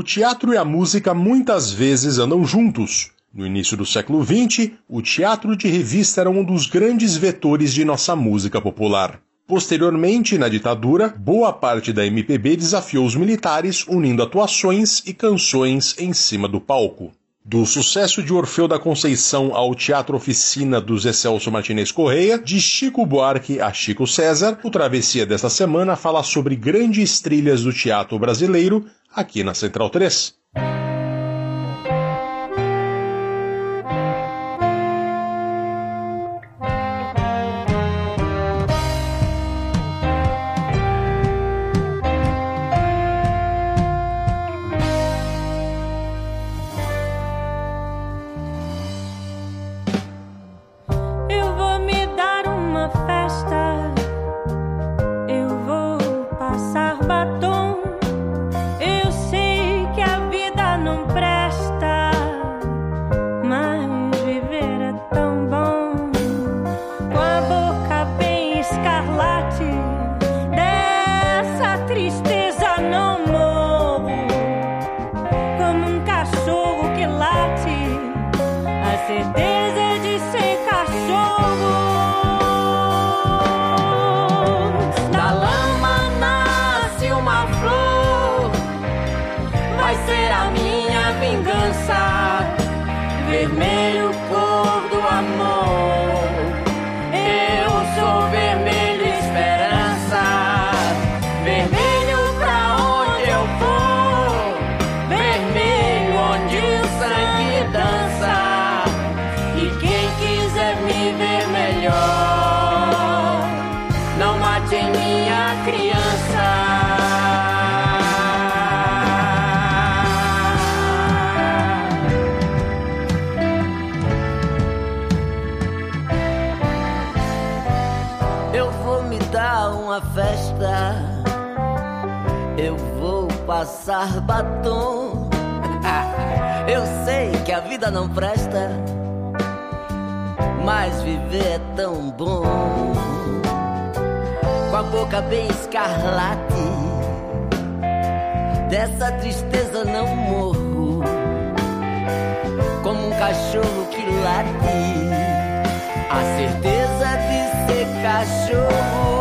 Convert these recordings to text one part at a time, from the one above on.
O teatro e a música muitas vezes andam juntos. No início do século XX, o teatro de revista era um dos grandes vetores de nossa música popular. Posteriormente, na ditadura, boa parte da MPB desafiou os militares unindo atuações e canções em cima do palco. Do sucesso de Orfeu da Conceição ao Teatro Oficina do Zé Celso Martinez Correia, de Chico Buarque a Chico César, o Travessia desta semana fala sobre grandes trilhas do teatro brasileiro aqui na Central 3. Não presta, mas viver é tão bom. Com a boca bem escarlate, dessa tristeza não morro. Como um cachorro que late, a certeza de ser cachorro.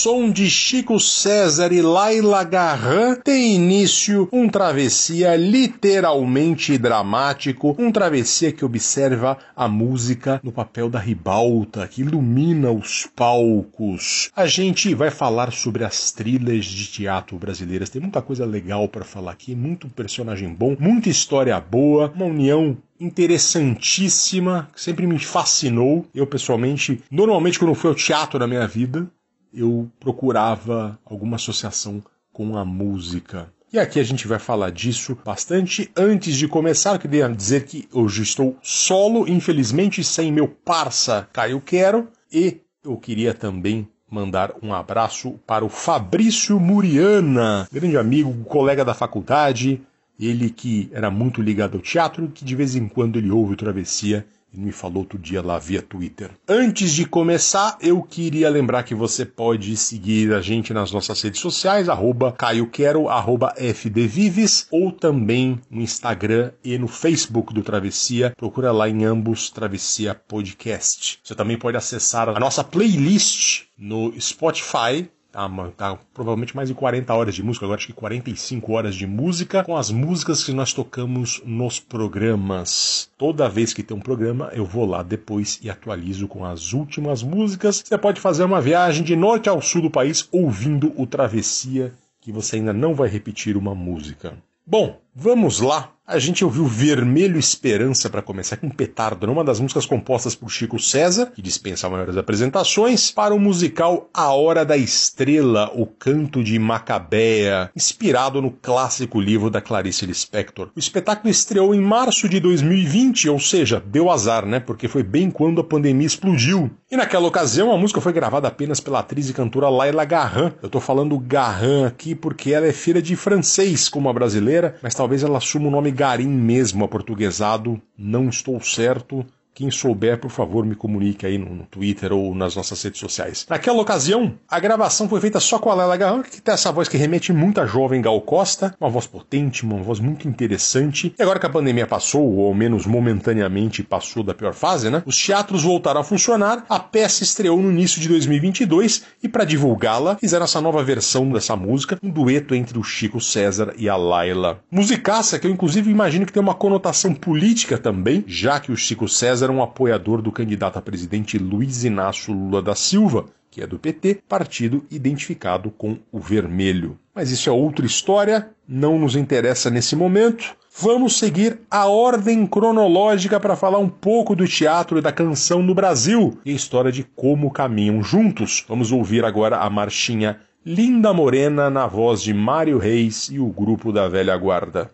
Som de Chico César e Laila Garran, tem início um travessia literalmente dramático, um travessia que observa a música no papel da ribalta, que ilumina os palcos. A gente vai falar sobre as trilhas de teatro brasileiras, tem muita coisa legal para falar aqui, muito personagem bom, muita história boa, uma união interessantíssima, que sempre me fascinou. Eu, pessoalmente, normalmente quando fui ao teatro na minha vida, eu procurava alguma associação com a música. E aqui a gente vai falar disso bastante. Antes de começar, eu queria dizer que hoje estou solo, infelizmente, sem meu parça Caio Quero. E eu queria também mandar um abraço para o Fabrício Muriana, grande amigo, colega da faculdade, ele que era muito ligado ao teatro, que de vez em quando ele ouve o Travessia e me falou outro dia lá via Twitter. Antes de começar, eu queria lembrar que você pode seguir a gente nas nossas redes sociais, arroba caioquero, arroba fdvives, ou também no Instagram e no Facebook do Travessia. Procura lá em ambos Travessia Podcast. Você também pode acessar a nossa playlist no Spotify, Tá, tá, provavelmente mais de 40 horas de música, agora acho que 45 horas de música, com as músicas que nós tocamos nos programas. Toda vez que tem um programa, eu vou lá depois e atualizo com as últimas músicas. Você pode fazer uma viagem de norte ao sul do país ouvindo o Travessia, que você ainda não vai repetir uma música. Bom, vamos lá a gente ouviu Vermelho Esperança para começar com Petardo, numa das músicas compostas por Chico César, que dispensa maiores apresentações, para o musical A Hora da Estrela, o Canto de Macabea, inspirado no clássico livro da Clarice Lispector. O espetáculo estreou em março de 2020, ou seja, deu azar, né? Porque foi bem quando a pandemia explodiu. E naquela ocasião a música foi gravada apenas pela atriz e cantora Laila Garran. Eu tô falando Garran aqui porque ela é filha de francês como a brasileira, mas talvez ela assuma o nome garim mesmo aportuguesado, não estou certo. Quem souber, por favor, me comunique aí no, Twitter ou nas nossas redes sociais. Naquela ocasião, a gravação foi feita só com a Lela Garran, que tem essa voz que remete muito à jovem Gal Costa, uma voz potente, uma voz muito interessante. E agora que a pandemia passou, ou ao menos momentaneamente passou da pior fase, né? Os teatros voltaram a funcionar, a peça estreou no início de 2022 e para divulgá-la, fizeram essa nova versão dessa música, um dueto entre o Chico César e a Laila. Musicaça que eu inclusive imagino que tem uma conotação política também, já que o Chico César era um apoiador do candidato a presidente Luiz Inácio Lula da Silva, que é do PT, partido identificado com o vermelho. Mas isso é outra história, não nos interessa nesse momento. Vamos seguir a ordem cronológica para falar um pouco do teatro e da canção no Brasil e a história de como caminham juntos. Vamos ouvir agora a marchinha Linda Morena na voz de Mário Reis e o grupo da velha guarda.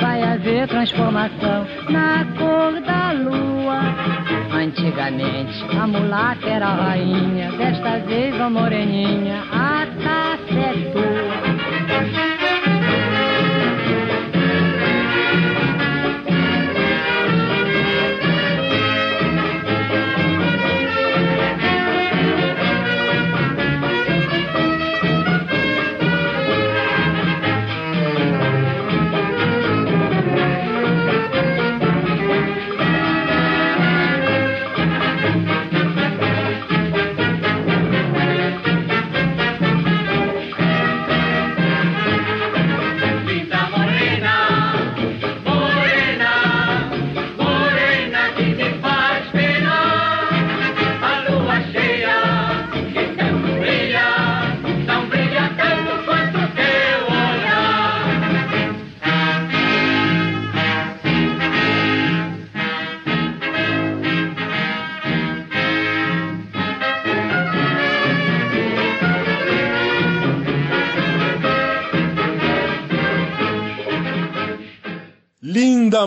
vai haver transformação na cor da lua. Antigamente a mulata era a rainha, desta vez a moreninha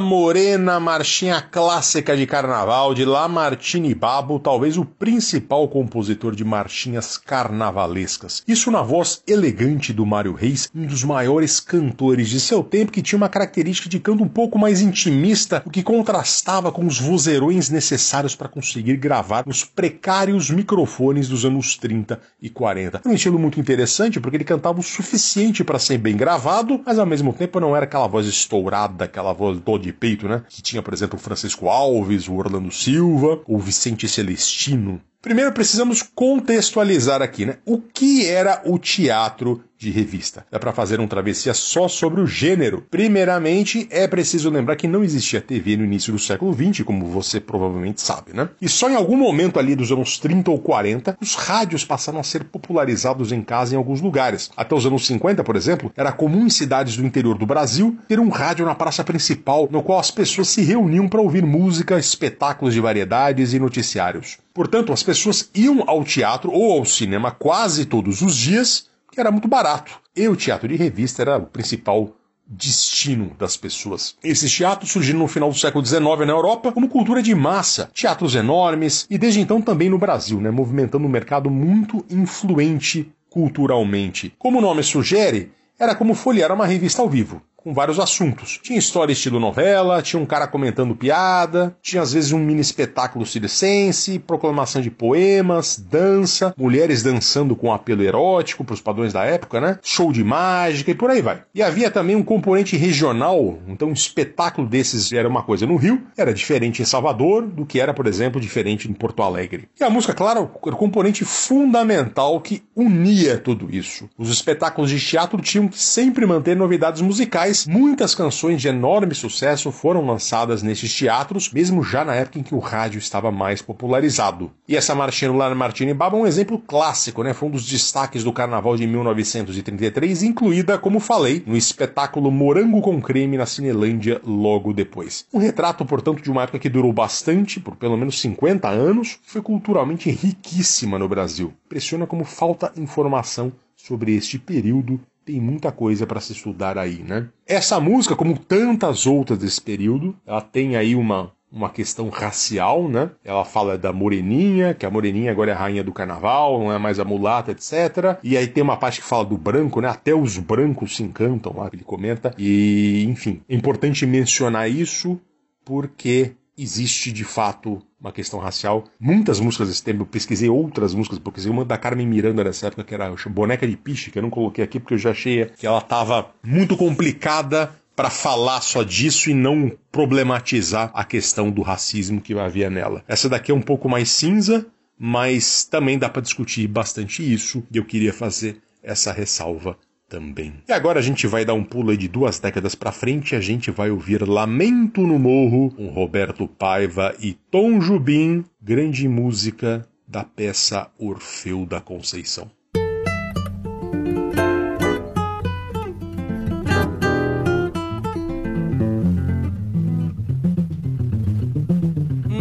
Morena, marchinha clássica de carnaval de Lamartine Babo, talvez o principal compositor de marchinhas carnavalescas. Isso na voz elegante do Mário Reis, um dos maiores cantores de seu tempo, que tinha uma característica de canto um pouco mais intimista, o que contrastava com os vozeirões necessários para conseguir gravar nos precários microfones dos anos 30 e 40. Era um estilo muito interessante porque ele cantava o suficiente para ser bem gravado, mas ao mesmo tempo não era aquela voz estourada, aquela voz dó de peito, né? Que tinha, por exemplo, o Francisco Alves, o Orlando Silva, o Vicente Celestino. Primeiro precisamos contextualizar aqui, né? O que era o teatro de revista. Dá para fazer um travessia só sobre o gênero. Primeiramente, é preciso lembrar que não existia TV no início do século XX, como você provavelmente sabe, né? E só em algum momento ali dos anos 30 ou 40, os rádios passaram a ser popularizados em casa em alguns lugares. Até os anos 50, por exemplo, era comum em cidades do interior do Brasil ter um rádio na praça principal, no qual as pessoas se reuniam para ouvir música, espetáculos de variedades e noticiários. Portanto, as pessoas iam ao teatro ou ao cinema quase todos os dias que era muito barato. E o teatro de revista era o principal destino das pessoas. Esses teatros surgiram no final do século XIX na Europa como cultura de massa, teatros enormes e desde então também no Brasil, né, movimentando um mercado muito influente culturalmente. Como o nome sugere, era como folhear uma revista ao vivo com vários assuntos. Tinha história estilo novela, tinha um cara comentando piada, tinha às vezes um mini espetáculo circense, proclamação de poemas, dança, mulheres dançando com apelo erótico para os padrões da época, né? Show de mágica e por aí vai. E havia também um componente regional, então um espetáculo desses era uma coisa no Rio, era diferente em Salvador do que era, por exemplo, diferente em Porto Alegre. E a música, claro, era o componente fundamental que unia tudo isso. Os espetáculos de teatro tinham que sempre manter novidades musicais muitas canções de enorme sucesso foram lançadas nesses teatros, mesmo já na época em que o rádio estava mais popularizado. E essa marchinha lá na Martini Baba é um exemplo clássico, né? Foi um dos destaques do carnaval de 1933, incluída, como falei, no espetáculo Morango com Creme na Cinelândia logo depois. Um retrato, portanto, de uma época que durou bastante, por pelo menos 50 anos, foi culturalmente riquíssima no Brasil. Impressiona como falta informação sobre este período tem muita coisa para se estudar aí, né? Essa música, como tantas outras desse período, ela tem aí uma uma questão racial, né? Ela fala da moreninha, que a moreninha agora é a rainha do carnaval, não é mais a mulata, etc. E aí tem uma parte que fala do branco, né? Até os brancos se encantam lá, ele comenta. E, enfim, é importante mencionar isso porque existe de fato uma questão racial. Muitas músicas desse tempo, eu pesquisei outras músicas, pesquisei uma da Carmen Miranda nessa época, que era Boneca de Piche, que eu não coloquei aqui porque eu já achei que ela estava muito complicada para falar só disso e não problematizar a questão do racismo que havia nela. Essa daqui é um pouco mais cinza, mas também dá para discutir bastante isso, e eu queria fazer essa ressalva também. E agora a gente vai dar um pulo de duas décadas para frente, a gente vai ouvir Lamento no Morro com Roberto Paiva e Tom Jubim, grande música da peça Orfeu da Conceição.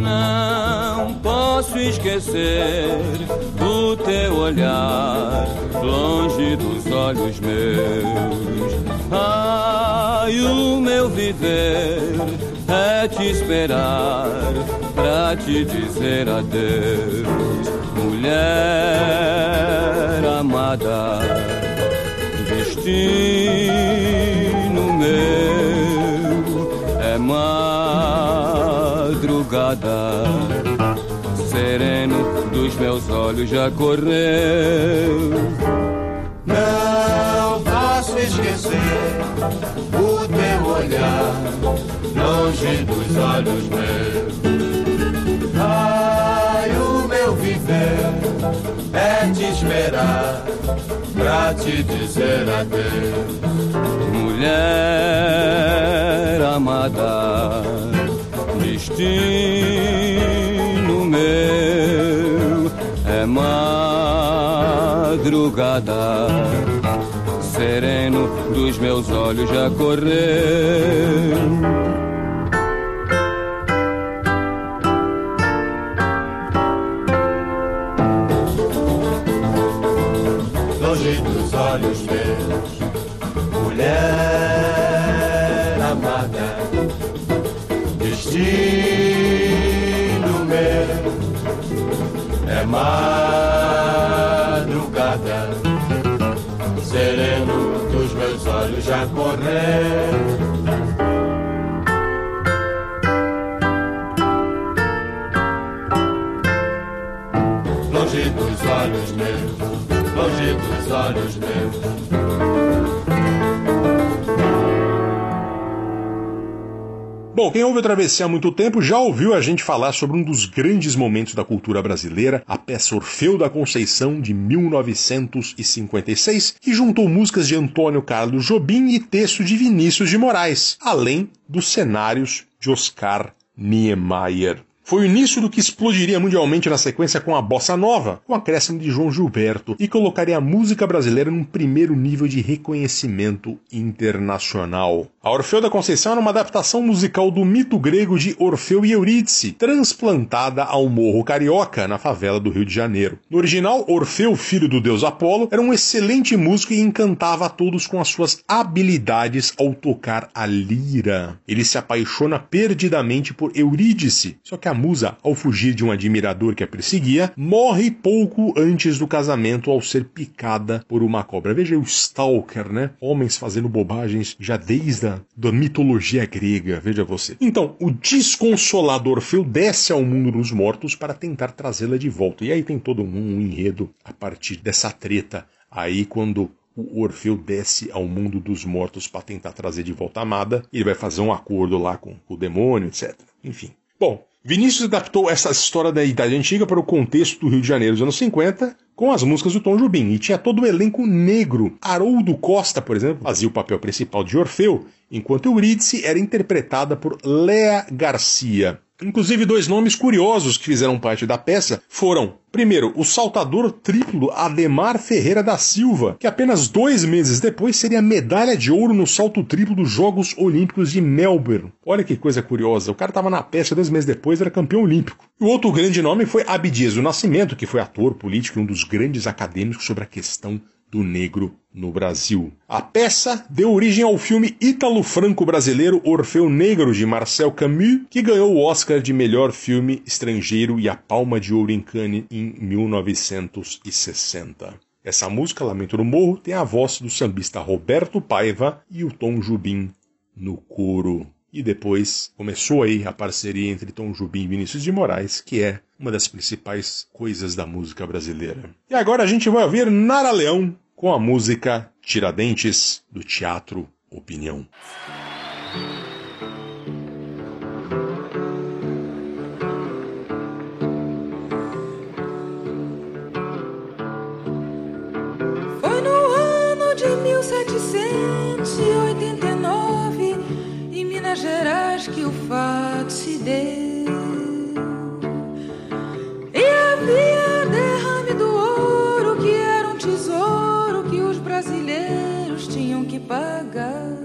Não posso esquecer teu olhar longe dos olhos meus. Ai, o meu viver é te esperar pra te dizer adeus, mulher amada, destino meu é madrugada, meus olhos já correu. Não posso esquecer o teu olhar longe dos olhos meus. Ai, o meu viver é te esperar pra te dizer adeus. Mulher amada, destino meu é madrugada sereno dos meus olhos já correu. Dos olhos meus, mulher amada, destino Bom, quem ouve a Travessia há muito tempo já ouviu a gente falar sobre um dos grandes momentos da cultura brasileira, a peça Orfeu da Conceição de 1956, que juntou músicas de Antônio Carlos Jobim e texto de Vinícius de Moraes, além dos cenários de Oscar Niemeyer. Foi o início do que explodiria mundialmente na sequência com a bossa nova, com o acréscimo de João Gilberto, e colocaria a música brasileira num primeiro nível de reconhecimento internacional. A Orfeu da Conceição era uma adaptação musical do mito grego de Orfeu e Eurídice, transplantada ao Morro Carioca, na favela do Rio de Janeiro. No original, Orfeu, filho do deus Apolo, era um excelente músico e encantava a todos com as suas habilidades ao tocar a lira. Ele se apaixona perdidamente por Eurídice, só que a musa, ao fugir de um admirador que a perseguia, morre pouco antes do casamento ao ser picada por uma cobra. Veja o Stalker, né? Homens fazendo bobagens já desde a da mitologia grega, veja você. Então, o desconsolado Orfeu desce ao mundo dos mortos para tentar trazê-la de volta. E aí tem todo um enredo a partir dessa treta. Aí quando o Orfeu desce ao mundo dos mortos para tentar trazer de volta a amada, ele vai fazer um acordo lá com o demônio, etc. Enfim. Bom, Vinícius adaptou essa história da Idade Antiga para o contexto do Rio de Janeiro dos anos 50, com as músicas do Tom Jobim, e tinha todo o elenco negro. Haroldo Costa, por exemplo, fazia o papel principal de Orfeu, enquanto Eurídice era interpretada por Léa Garcia. Inclusive, dois nomes curiosos que fizeram parte da peça foram, primeiro, o saltador triplo Ademar Ferreira da Silva, que apenas dois meses depois seria medalha de ouro no salto triplo dos Jogos Olímpicos de Melbourne. Olha que coisa curiosa, o cara estava na peça dois meses depois era campeão olímpico. E o outro grande nome foi Abdias do Nascimento, que foi ator, político e um dos grandes acadêmicos sobre a questão do negro no Brasil. A peça deu origem ao filme ítalo-franco-brasileiro Orfeu Negro de Marcel Camus, que ganhou o Oscar de melhor filme estrangeiro e a Palma de Ouro em Cannes em 1960. Essa música, Lamento no Morro, tem a voz do sambista Roberto Paiva e o Tom Jubim no coro. E depois começou aí a parceria entre Tom Jubim e Vinícius de Moraes, que é uma das principais coisas da música brasileira. E agora a gente vai ouvir Nara Leão com a música Tiradentes do Teatro Opinião. Foi no ano de 1789, em Minas Gerais, que o fato se deu. Brasileiros tinham que pagar.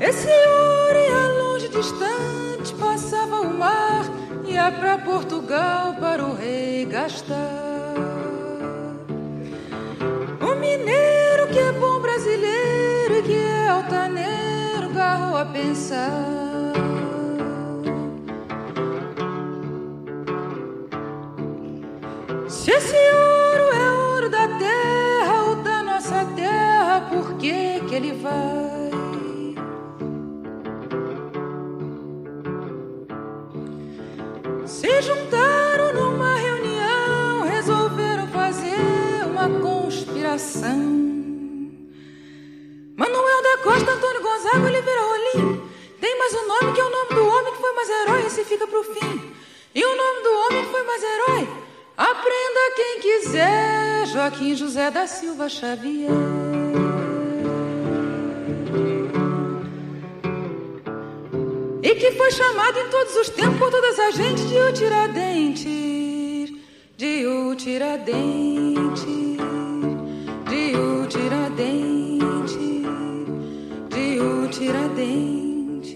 Esse ouro ia longe, distante, passava o mar, ia pra Portugal para o rei gastar. O mineiro que é bom brasileiro e que é altaneiro, agarro a pensar. Xavier. E que foi chamado em todos os tempos por todas as gente de o Tiradentes, de o Tiradentes, de o Tiradentes, de o Tiradentes.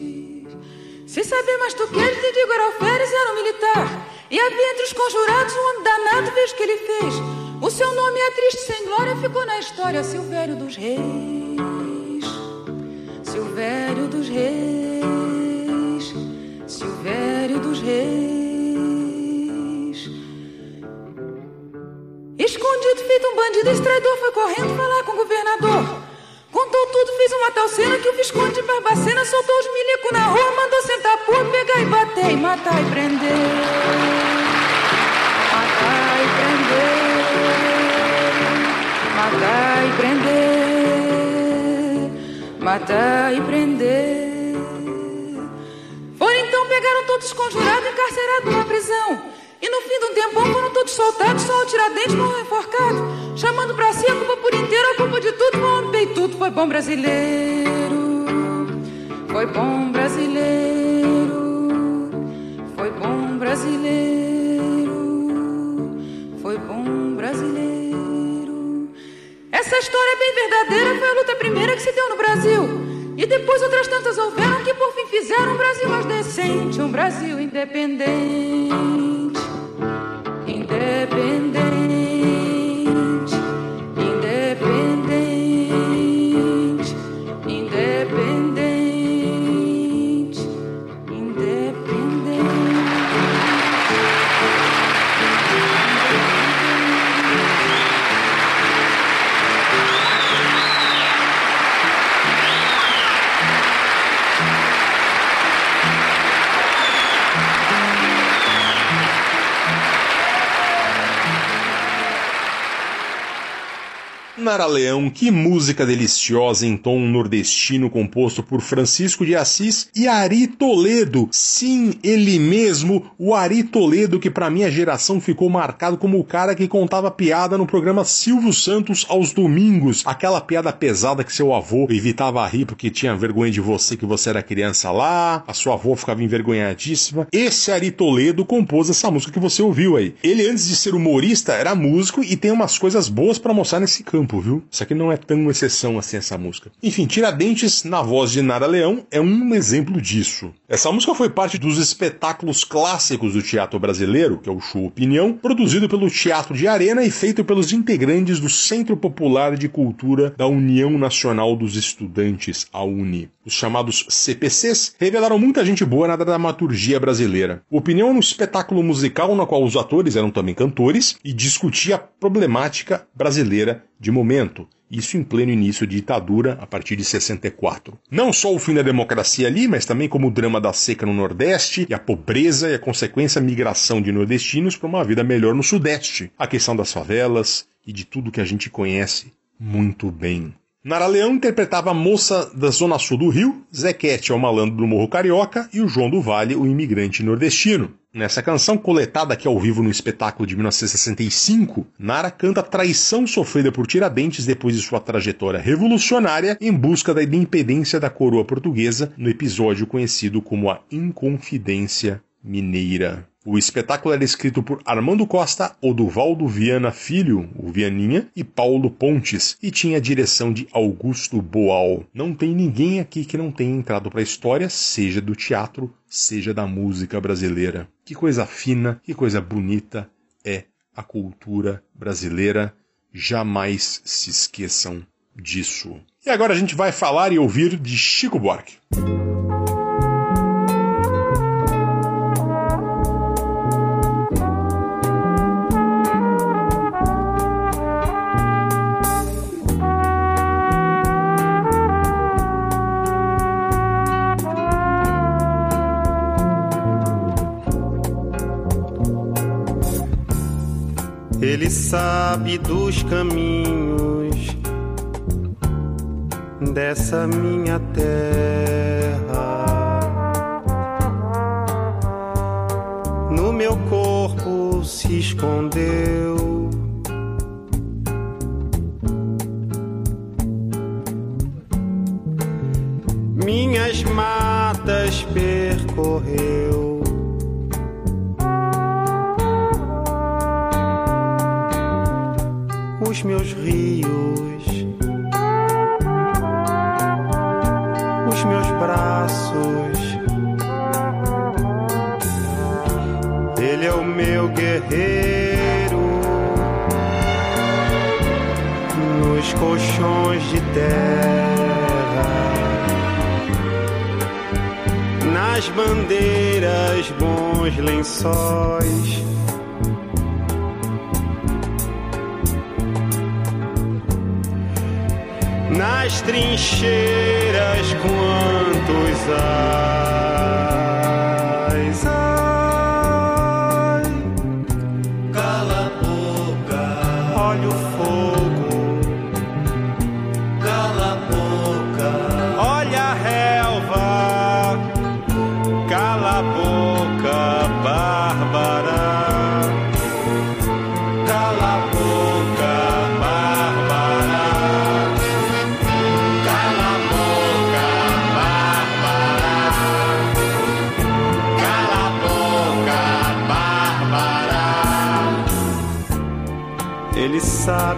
Se saber mais tu queres, te digo, era alferes, era um militar. E havia entre os conjurados um homem danado, veja o que ele fez. O seu nome é triste sem glória, ficou na história, Silvério dos Reis. Silvério dos Reis. Silvério dos Reis. Escondido, feito um bandido, esse traidor foi correndo falar com o governador. Contou tudo, fez uma tal cena que o Visconde de Barbacena soltou os milico na rua, mandou sentar a porra, pegar e bater, e matar e prender. Matar e prender. Matar e prender. Matar e prender. Foram então, pegaram todos conjurados e encarcerados numa prisão. E no fim de um foram todos soltados, só o Tiradentes morreu enforcado. Chamando pra si a culpa por inteiro, a culpa de tudo, bom homem tudo foi bom brasileiro. Foi bom brasileiro. Foi bom brasileiro. Foi bom brasileiro. Essa história é bem verdadeira, foi a luta primeira que se deu no Brasil. E depois outras tantas houveram que por fim fizeram um Brasil mais decente, um Brasil independente. Independente. Nara Leão, que música deliciosa em tom nordestino composto por Francisco de Assis e Ari Toledo. Sim, ele mesmo, o Ari Toledo, que pra minha geração ficou marcado como o cara que contava piada no programa Silvio Santos aos domingos. Aquela piada pesada que seu avô evitava rir porque tinha vergonha de você que você era criança lá, a sua avó ficava envergonhadíssima. Esse Ari Toledo compôs essa música que você ouviu aí. Ele, antes de ser humorista, era músico e tem umas coisas boas pra mostrar nesse campo viu? Isso aqui não é tão exceção assim, essa música. Enfim, Tiradentes, na voz de Nara Leão, é um exemplo disso. Essa música foi parte dos espetáculos clássicos do teatro brasileiro, que é o Show Opinião, produzido pelo Teatro de Arena e feito pelos integrantes do Centro Popular de Cultura da União Nacional dos Estudantes, a UNI. Os chamados CPCs revelaram muita gente boa na dramaturgia brasileira. O Opinião é um espetáculo musical no qual os atores eram também cantores e discutia a problemática brasileira de momento, isso em pleno início de ditadura, a partir de 64. Não só o fim da democracia ali, mas também como o drama da seca no Nordeste, e a pobreza e a consequência migração de nordestinos para uma vida melhor no Sudeste, a questão das favelas e de tudo que a gente conhece muito bem. Nara Leão interpretava a moça da Zona Sul do Rio, Zequete é o malandro do Morro Carioca e o João do Vale, o imigrante nordestino. Nessa canção, coletada aqui ao vivo no espetáculo de 1965, Nara canta a traição sofrida por Tiradentes depois de sua trajetória revolucionária em busca da independência da coroa portuguesa no episódio conhecido como a Inconfidência Mineira. O espetáculo era escrito por Armando Costa, Oduvaldo Viana Filho, o Vianinha, e Paulo Pontes, e tinha a direção de Augusto Boal. Não tem ninguém aqui que não tenha entrado para a história, seja do teatro, seja da música brasileira. Que coisa fina, que coisa bonita é a cultura brasileira. Jamais se esqueçam disso. E agora a gente vai falar e ouvir de Chico Buarque. Ele sabe dos caminhos dessa minha terra.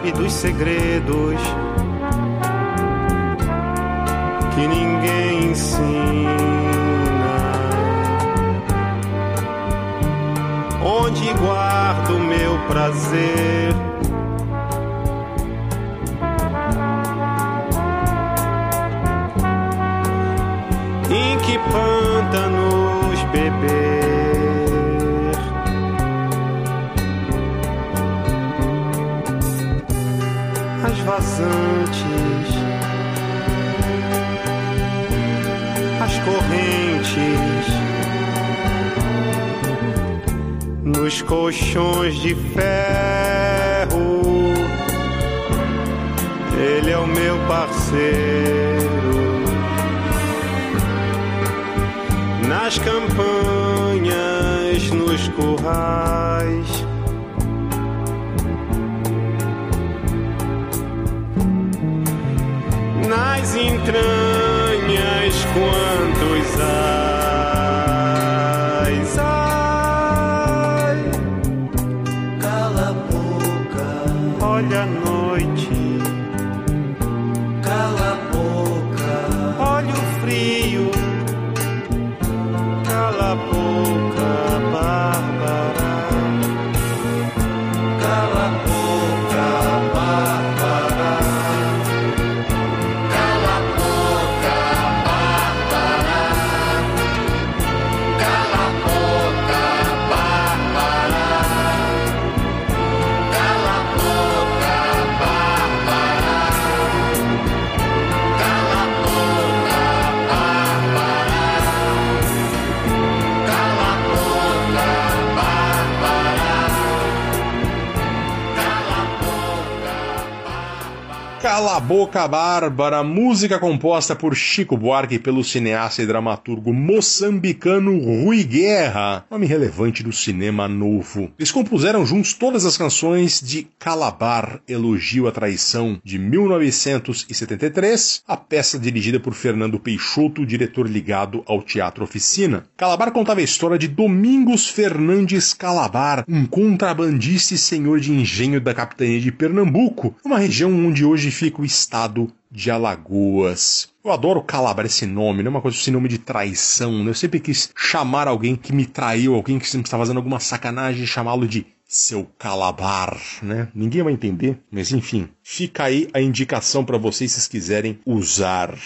Sabe dos segredos que ninguém ensina. Onde guardo meu prazer? As vazantes, as correntes, nos colchões de ferro. Ele é o meu parceiro. nas campanhas, nos currais. Cala a Boca Bárbara, música composta por Chico Buarque pelo cineasta e dramaturgo moçambicano Rui Guerra, nome relevante do cinema novo. Eles compuseram juntos todas as canções de Calabar, Elogio à Traição, de 1973, a peça dirigida por Fernando Peixoto, diretor ligado ao Teatro Oficina. Calabar contava a história de Domingos Fernandes Calabar, um contrabandista e senhor de engenho da capitania de Pernambuco, uma região onde hoje fica o estado de Alagoas. Eu adoro Calabar esse nome, não é uma coisa esse nome de traição, né? Eu sempre quis chamar alguém que me traiu, alguém que sempre está fazendo alguma sacanagem, chamá-lo de seu calabar, né? Ninguém vai entender, mas enfim, fica aí a indicação para vocês se quiserem usar.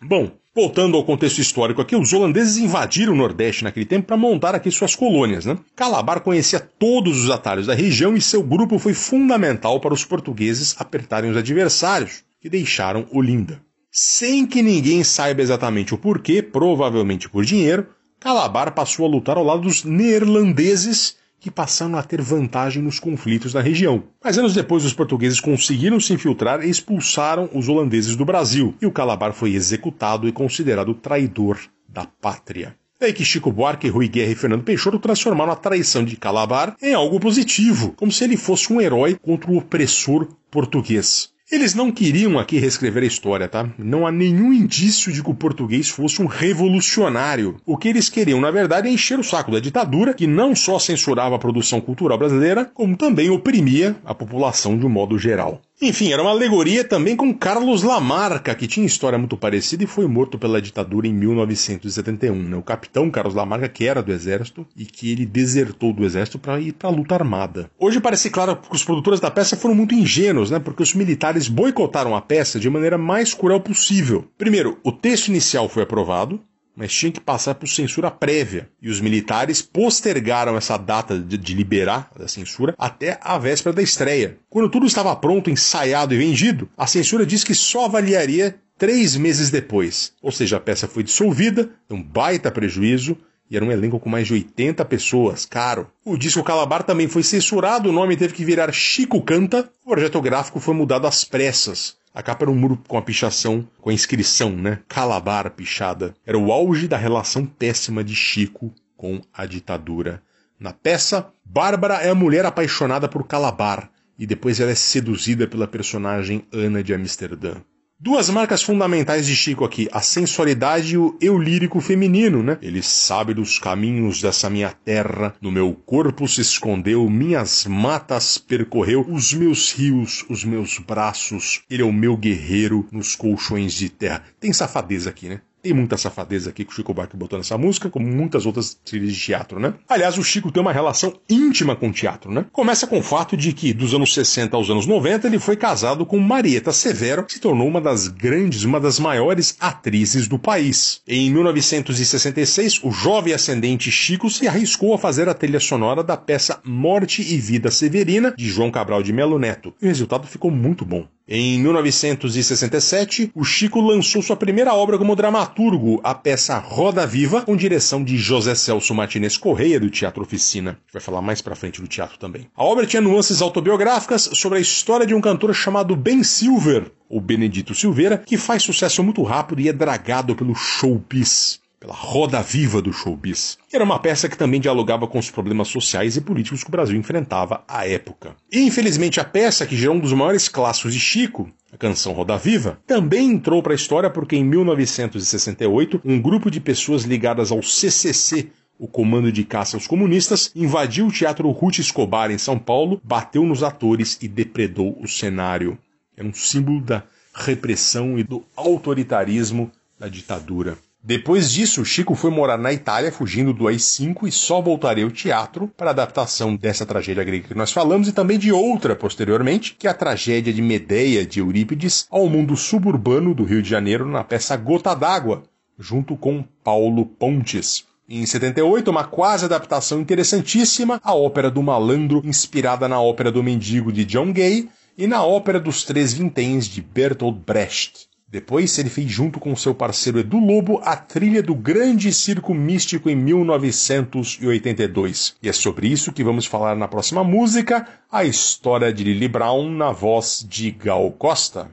Bom, voltando ao contexto histórico aqui, os holandeses invadiram o Nordeste naquele tempo para montar aqui suas colônias, né? Calabar conhecia todos os atalhos da região e seu grupo foi fundamental para os portugueses apertarem os adversários, que deixaram Olinda. Sem que ninguém saiba exatamente o porquê, provavelmente por dinheiro, Calabar passou a lutar ao lado dos neerlandeses que passaram a ter vantagem nos conflitos na região. Mas anos depois, os portugueses conseguiram se infiltrar e expulsaram os holandeses do Brasil, e o Calabar foi executado e considerado traidor da pátria. É aí que Chico Buarque, Rui Guerra e Fernando Peixoto transformaram a traição de Calabar em algo positivo, como se ele fosse um herói contra o opressor português. Eles não queriam aqui reescrever a história, tá? Não há nenhum indício de que o português fosse um revolucionário. O que eles queriam, na verdade, é encher o saco da ditadura, que não só censurava a produção cultural brasileira, como também oprimia a população de um modo geral. Enfim, era uma alegoria também com Carlos Lamarca, que tinha história muito parecida e foi morto pela ditadura em 1971. Né? O capitão Carlos Lamarca, que era do exército e que ele desertou do exército para ir para a luta armada. Hoje parece claro que os produtores da peça foram muito ingênuos, né? porque os militares boicotaram a peça de maneira mais cruel possível. Primeiro, o texto inicial foi aprovado, mas tinha que passar por censura prévia. E os militares postergaram essa data de, de, liberar a censura até a véspera da estreia. Quando tudo estava pronto, ensaiado e vendido, a censura disse que só avaliaria três meses depois. Ou seja, a peça foi dissolvida, um baita prejuízo. E era um elenco com mais de 80 pessoas, caro. O disco Calabar também foi censurado, o nome teve que virar Chico Canta, o projeto gráfico foi mudado às pressas. A capa era um muro com a pichação, com a inscrição, né? Calabar pichada. Era o auge da relação péssima de Chico com a ditadura. Na peça, Bárbara é a mulher apaixonada por Calabar e depois ela é seduzida pela personagem Ana de Amsterdã. Duas marcas fundamentais de Chico aqui, a sensualidade e o eu lírico feminino, né? Ele sabe dos caminhos dessa minha terra, no meu corpo se escondeu, minhas matas percorreu, os meus rios, os meus braços, ele é o meu guerreiro nos colchões de terra. Tem safadeza aqui, né? Tem muita safadeza aqui que o Chico Buarque botou nessa música, como muitas outras trilhas de teatro, né? Aliás, o Chico tem uma relação íntima com o teatro, né? Começa com o fato de que, dos anos 60 aos anos 90, ele foi casado com Marieta Severo, que se tornou uma das grandes, uma das maiores atrizes do país. Em 1966, o jovem ascendente Chico se arriscou a fazer a trilha sonora da peça Morte e Vida Severina, de João Cabral de Melo Neto. E o resultado ficou muito bom. Em 1967, o Chico lançou sua primeira obra como dramaturgo, a peça Roda Viva, com direção de José Celso Martinez Correia, do Teatro Oficina. A gente vai falar mais pra frente do teatro também. A obra tinha nuances autobiográficas sobre a história de um cantor chamado Ben Silver, ou Benedito Silveira, que faz sucesso muito rápido e é dragado pelo showbiz pela roda viva do showbiz. Era uma peça que também dialogava com os problemas sociais e políticos que o Brasil enfrentava à época. E infelizmente a peça, que gerou um dos maiores clássicos de Chico, a canção Roda Viva, também entrou para a história porque em 1968 um grupo de pessoas ligadas ao CCC o comando de caça aos comunistas, invadiu o Teatro Ruth Escobar em São Paulo, bateu nos atores e depredou o cenário. Era um símbolo da repressão e do autoritarismo da ditadura. Depois disso, Chico foi morar na Itália, fugindo do AI-5 e só voltaria ao teatro para a adaptação dessa tragédia grega que nós falamos e também de outra posteriormente, que é a tragédia de Medeia de Eurípides ao mundo suburbano do Rio de Janeiro na peça Gota d'Água, junto com Paulo Pontes. Em 78, uma quase adaptação interessantíssima, a ópera do malandro, inspirada na ópera do mendigo de John Gay e na ópera dos Três Vinténs de Bertolt Brecht. Depois ele fez junto com seu parceiro Edu Lobo a trilha do Grande Circo Místico em 1982. E é sobre isso que vamos falar na próxima música, a história de Lily Brown na voz de Gal Costa.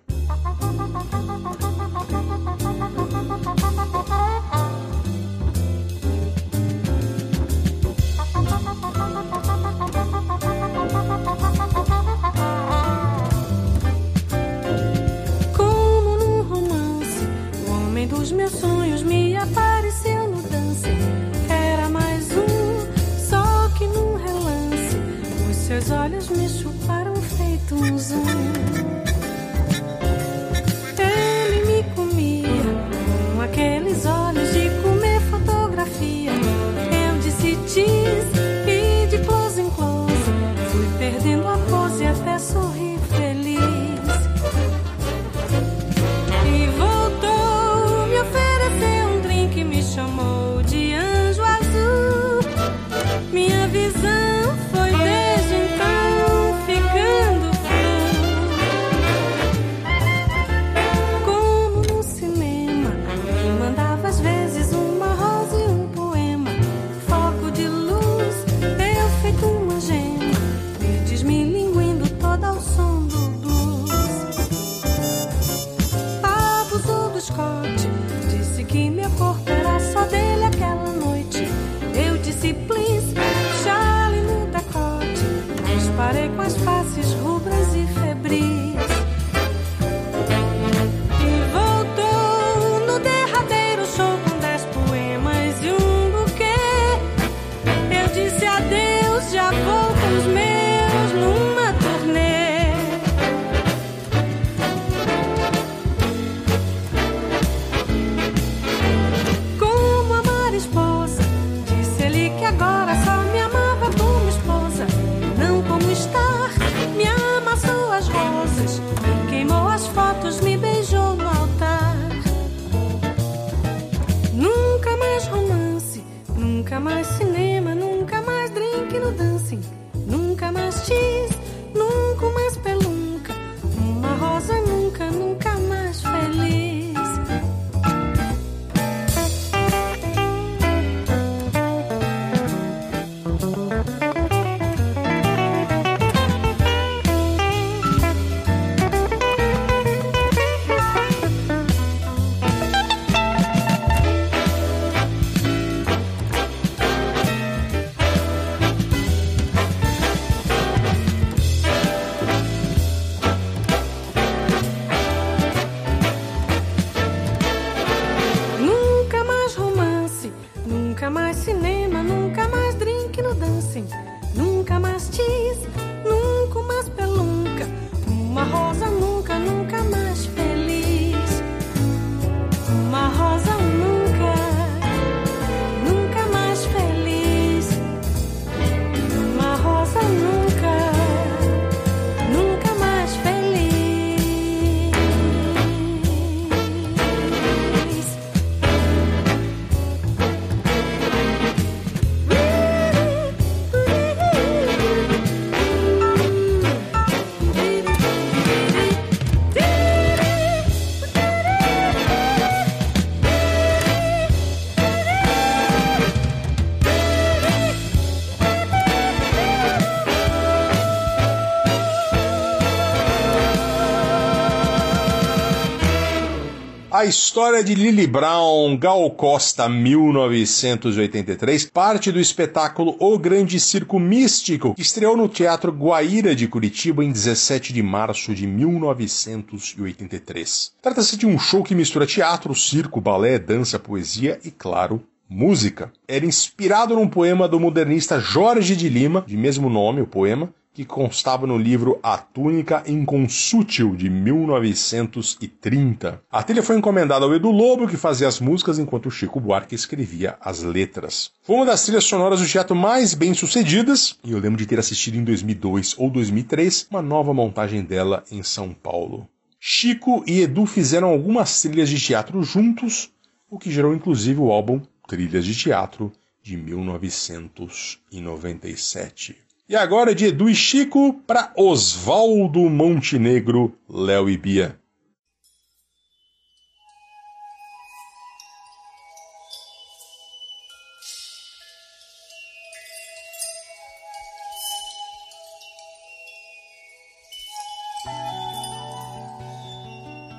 História de Lily Brown, Gal Costa, 1983, parte do espetáculo O Grande Circo Místico, que estreou no Teatro Guaíra de Curitiba em 17 de março de 1983. Trata-se de um show que mistura teatro, circo, balé, dança, poesia e, claro, música. Era inspirado num poema do modernista Jorge de Lima, de mesmo nome, o poema, que constava no livro A Túnica Inconsútil, de 1930. A trilha foi encomendada ao Edu Lobo, que fazia as músicas, enquanto o Chico Buarque escrevia as letras. Foi uma das trilhas sonoras do teatro mais bem sucedidas, e eu lembro de ter assistido em 2002 ou 2003 uma nova montagem dela em São Paulo. Chico e Edu fizeram algumas trilhas de teatro juntos, o que gerou inclusive o álbum Trilhas de Teatro de 1997. E agora de Edu e Chico para Oswaldo Montenegro, Léo e Bia.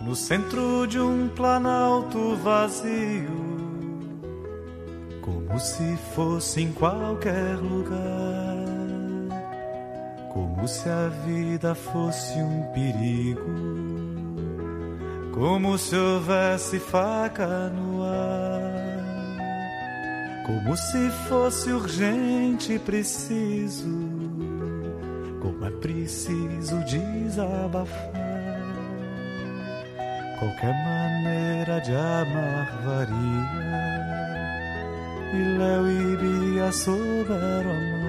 No centro de um planalto vazio, como se fosse em qualquer lugar, como se a vida fosse um perigo, como se houvesse faca no ar, como se fosse urgente e preciso, como é preciso desabafar. Qualquer maneira de amar varia. E Léo e Bia souberam amar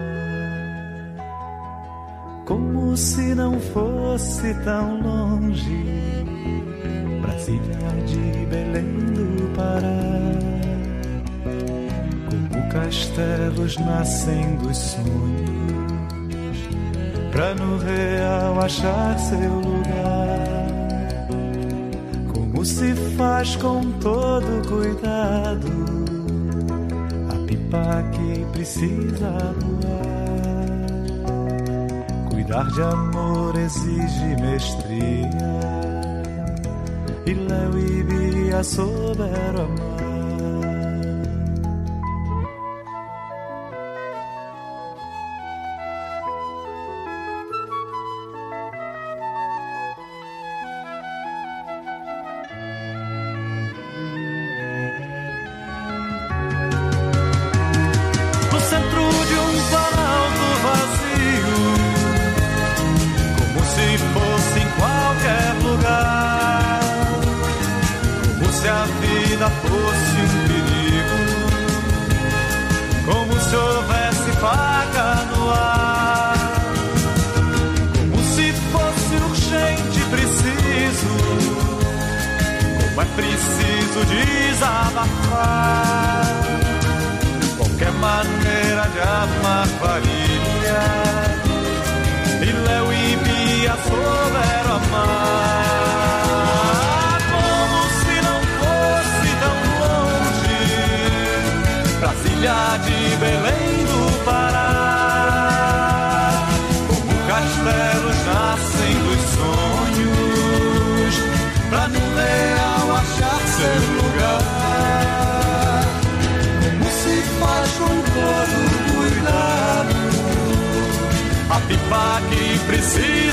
Como se não fosse tão longe Brasília de Belém do Pará Como castelos nascem dos sonhos Pra no real achar seu lugar como se faz com todo cuidado a pipa que precisa voar. Cuidar de amor exige mestria e Léo e Bia souberam amar.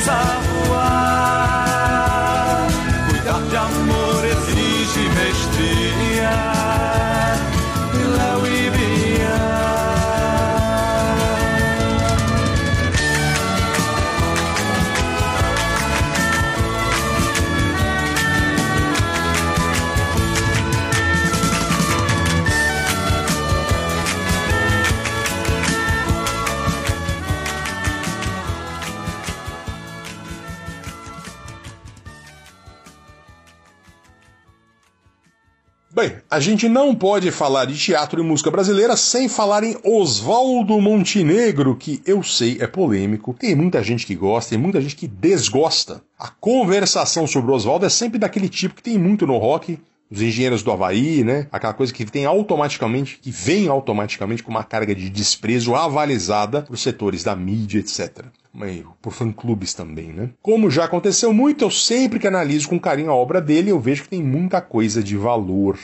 Precisa a gente não pode falar de teatro e música brasileira sem falar em Oswaldo Montenegro, que eu sei é polêmico, tem muita gente que gosta, tem muita gente que desgosta. A conversação sobre Oswaldo é sempre daquele tipo que tem muito no rock, os engenheiros do Havaí, né? Aquela coisa que tem automaticamente, que vem automaticamente com uma carga de desprezo avalizada por setores da mídia, etc. Mas por fã-clubes também, né? Como já aconteceu muito, eu sempre que analiso com carinho a obra dele, eu vejo que tem muita coisa de valor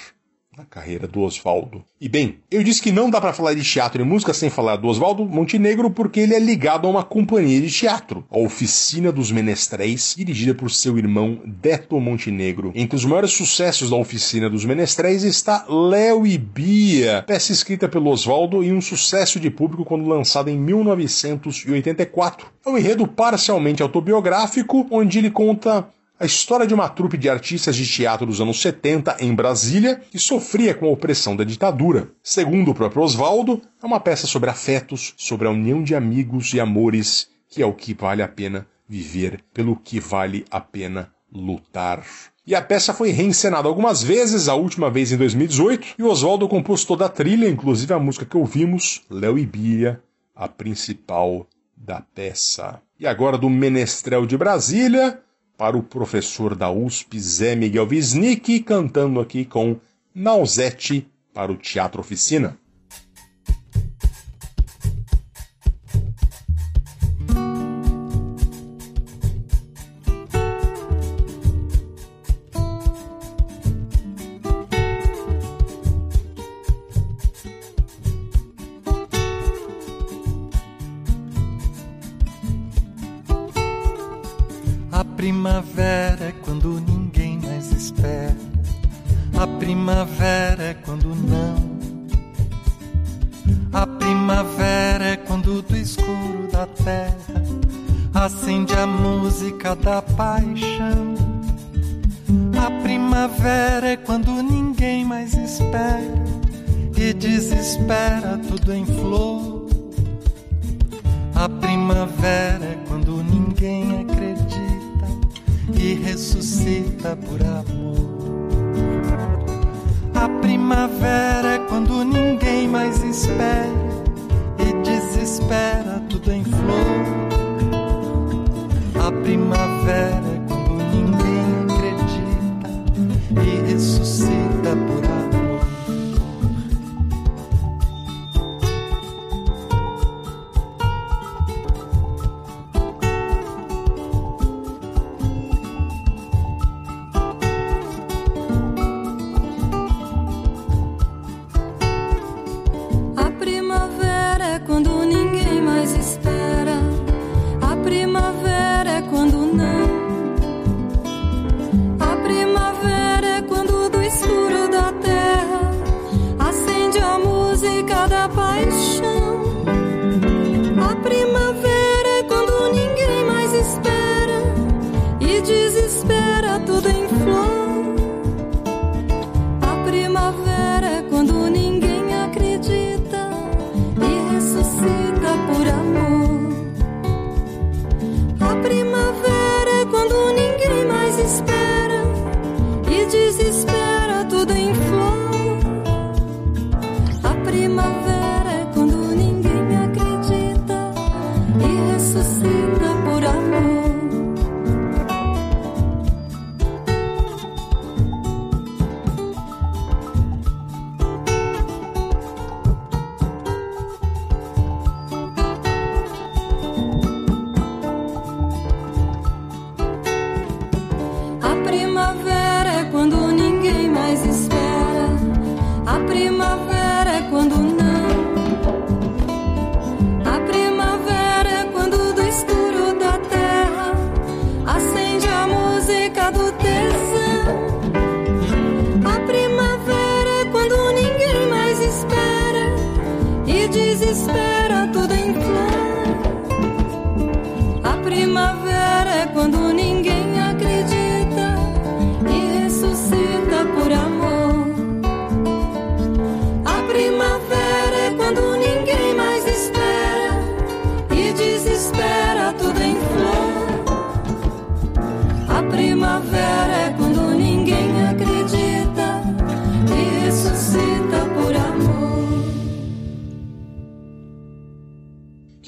na carreira do Oswaldo. E bem, eu disse que não dá para falar de teatro e música sem falar do Oswaldo Montenegro porque ele é ligado a uma companhia de teatro, a Oficina dos Menestréis, dirigida por seu irmão Deto Montenegro. Entre os maiores sucessos da Oficina dos Menestréis está Léo e Bia, peça escrita pelo Oswaldo e um sucesso de público quando lançada em 1984. É um enredo parcialmente autobiográfico, onde ele conta a história de uma trupe de artistas de teatro dos anos 70 em Brasília que sofria com a opressão da ditadura. Segundo o próprio Oswaldo, é uma peça sobre afetos, sobre a união de amigos e amores, que é o que vale a pena viver, pelo que vale a pena lutar. E a peça foi reencenada algumas vezes, a última vez em 2018, e Oswaldo compôs toda a trilha, inclusive a música que ouvimos, Léo e Bia, a principal da peça. E agora do Menestrel de Brasília, para o professor da USP Zé Miguel Wisnik, cantando aqui com Nausete para o Teatro Oficina. Primavera é quando ninguém acredita e ressuscita por amor. A primavera é quando ninguém mais espera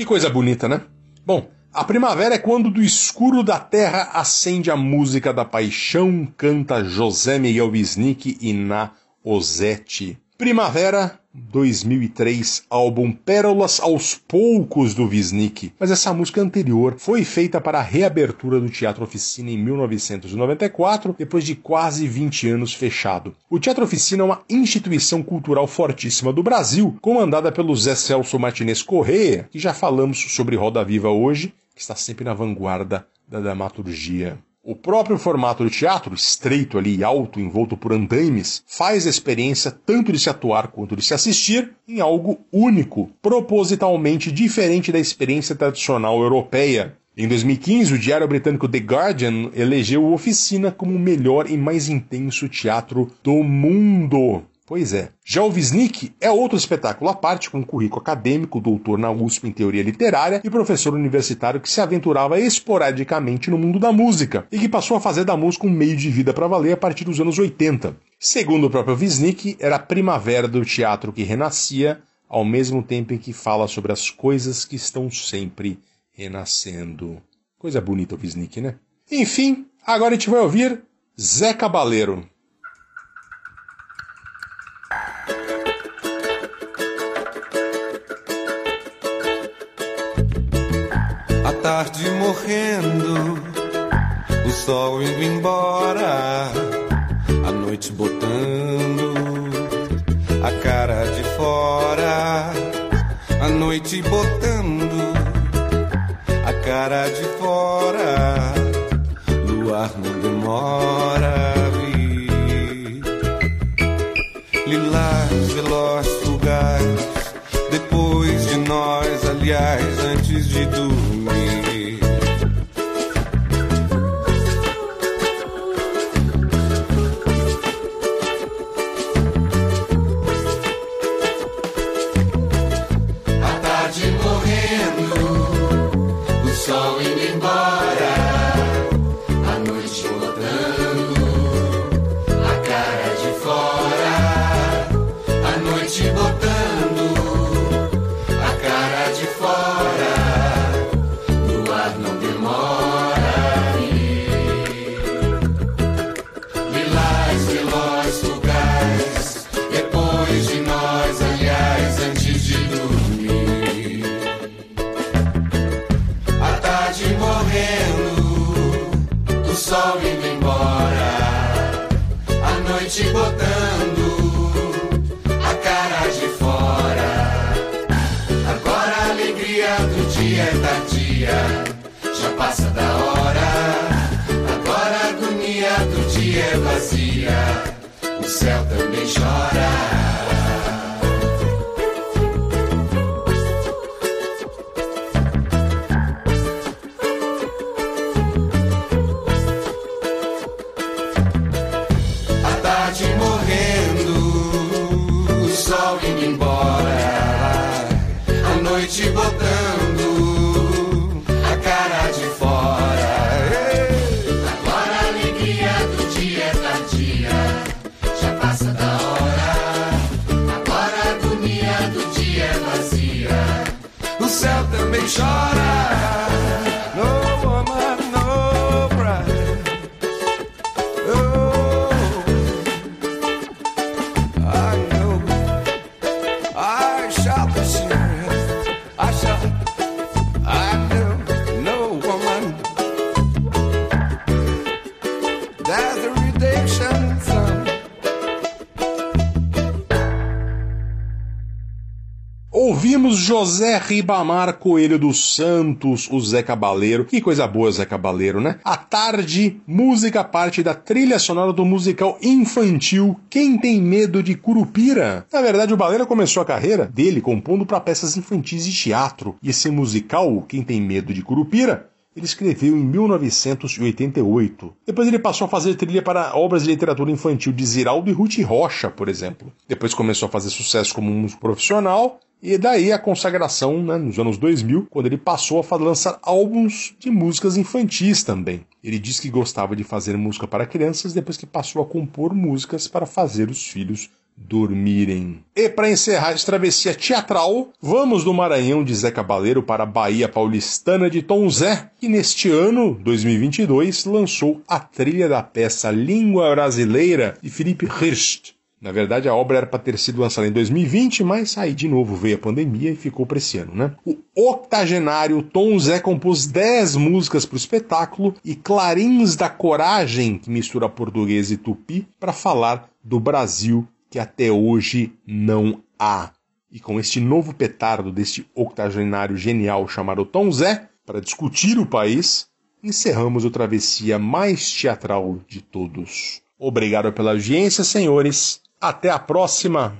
coisa bonita, né? Bom, a primavera é quando do escuro da terra acende a música da paixão, canta José Miguel Wisnik e Na Ozete. Primavera 2003, álbum Pérolas aos Poucos do Wisnik. Mas essa música anterior foi feita para a reabertura do Teatro Oficina em 1994, depois de quase 20 anos fechado. O Teatro Oficina é uma instituição cultural fortíssima do Brasil, comandada pelo Zé Celso Martinez Correia, que já falamos sobre Roda Viva hoje, que está sempre na vanguarda da dramaturgia. O próprio formato do teatro, estreito ali, alto, envolto por andaimes, faz a experiência tanto de se atuar quanto de se assistir em algo único, propositalmente diferente da experiência tradicional europeia. Em 2015, o diário britânico The Guardian elegeu Oficina como o melhor e mais intenso teatro do mundo. Pois é. Já o Wisnik é outro espetáculo à parte, com um currículo acadêmico, doutor na USP em teoria literária e professor universitário que se aventurava esporadicamente no mundo da música e que passou a fazer da música um meio de vida para valer a partir dos anos 80. Segundo o próprio Wisnik, era a primavera do teatro que renascia, ao mesmo tempo em que fala sobre as coisas que estão sempre renascendo. Coisa bonita o Wisnik, né? Enfim, agora a gente vai ouvir Zé Cabaleiro. Tarde morrendo, o sol indo embora, a noite botando a cara de fora, a noite botando a cara de fora, luar não demora vir, lilás veloz fugaz, depois de nós, aliás, antes de dormir. Ribamar Coelho dos Santos, o Zé Cabaleiro. Que coisa boa, Zé Cabaleiro, né? À tarde, música parte da trilha sonora do musical infantil Quem Tem Medo de Curupira. Na verdade, o Baleiro começou a carreira dele compondo para peças infantis de teatro. E esse musical, Quem Tem Medo de Curupira, ele escreveu em 1988. Depois ele passou a fazer trilha para obras de literatura infantil de Ziraldo e Ruth Rocha, por exemplo. Depois começou a fazer sucesso como músico profissional e daí a consagração né, nos anos 2000, quando ele passou a lançar álbuns de músicas infantis também. Ele disse que gostava de fazer música para crianças depois que passou a compor músicas para fazer os filhos dormirem. E para encerrar essa travessia teatral, vamos do Maranhão de Zé Cabaleiro para a Bahia Paulistana de Tom Zé, que neste ano, 2022, lançou a trilha da peça Língua Brasileira de Felipe Hirst. Na verdade, a obra era para ter sido lançada em 2020, mas aí de novo veio a pandemia e ficou para esse ano, né? O octogenário Tom Zé compôs 10 músicas para o espetáculo e Clarins da Coragem, que mistura português e tupi, para falar do Brasil que até hoje não há. E com este novo petardo deste octogenário genial chamado Tom Zé, para discutir o país, encerramos o travessia mais teatral de todos. Obrigado pela audiência, senhores. Até a próxima!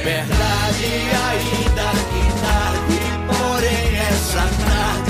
Liberdade ainda que tarde, porém essa tarde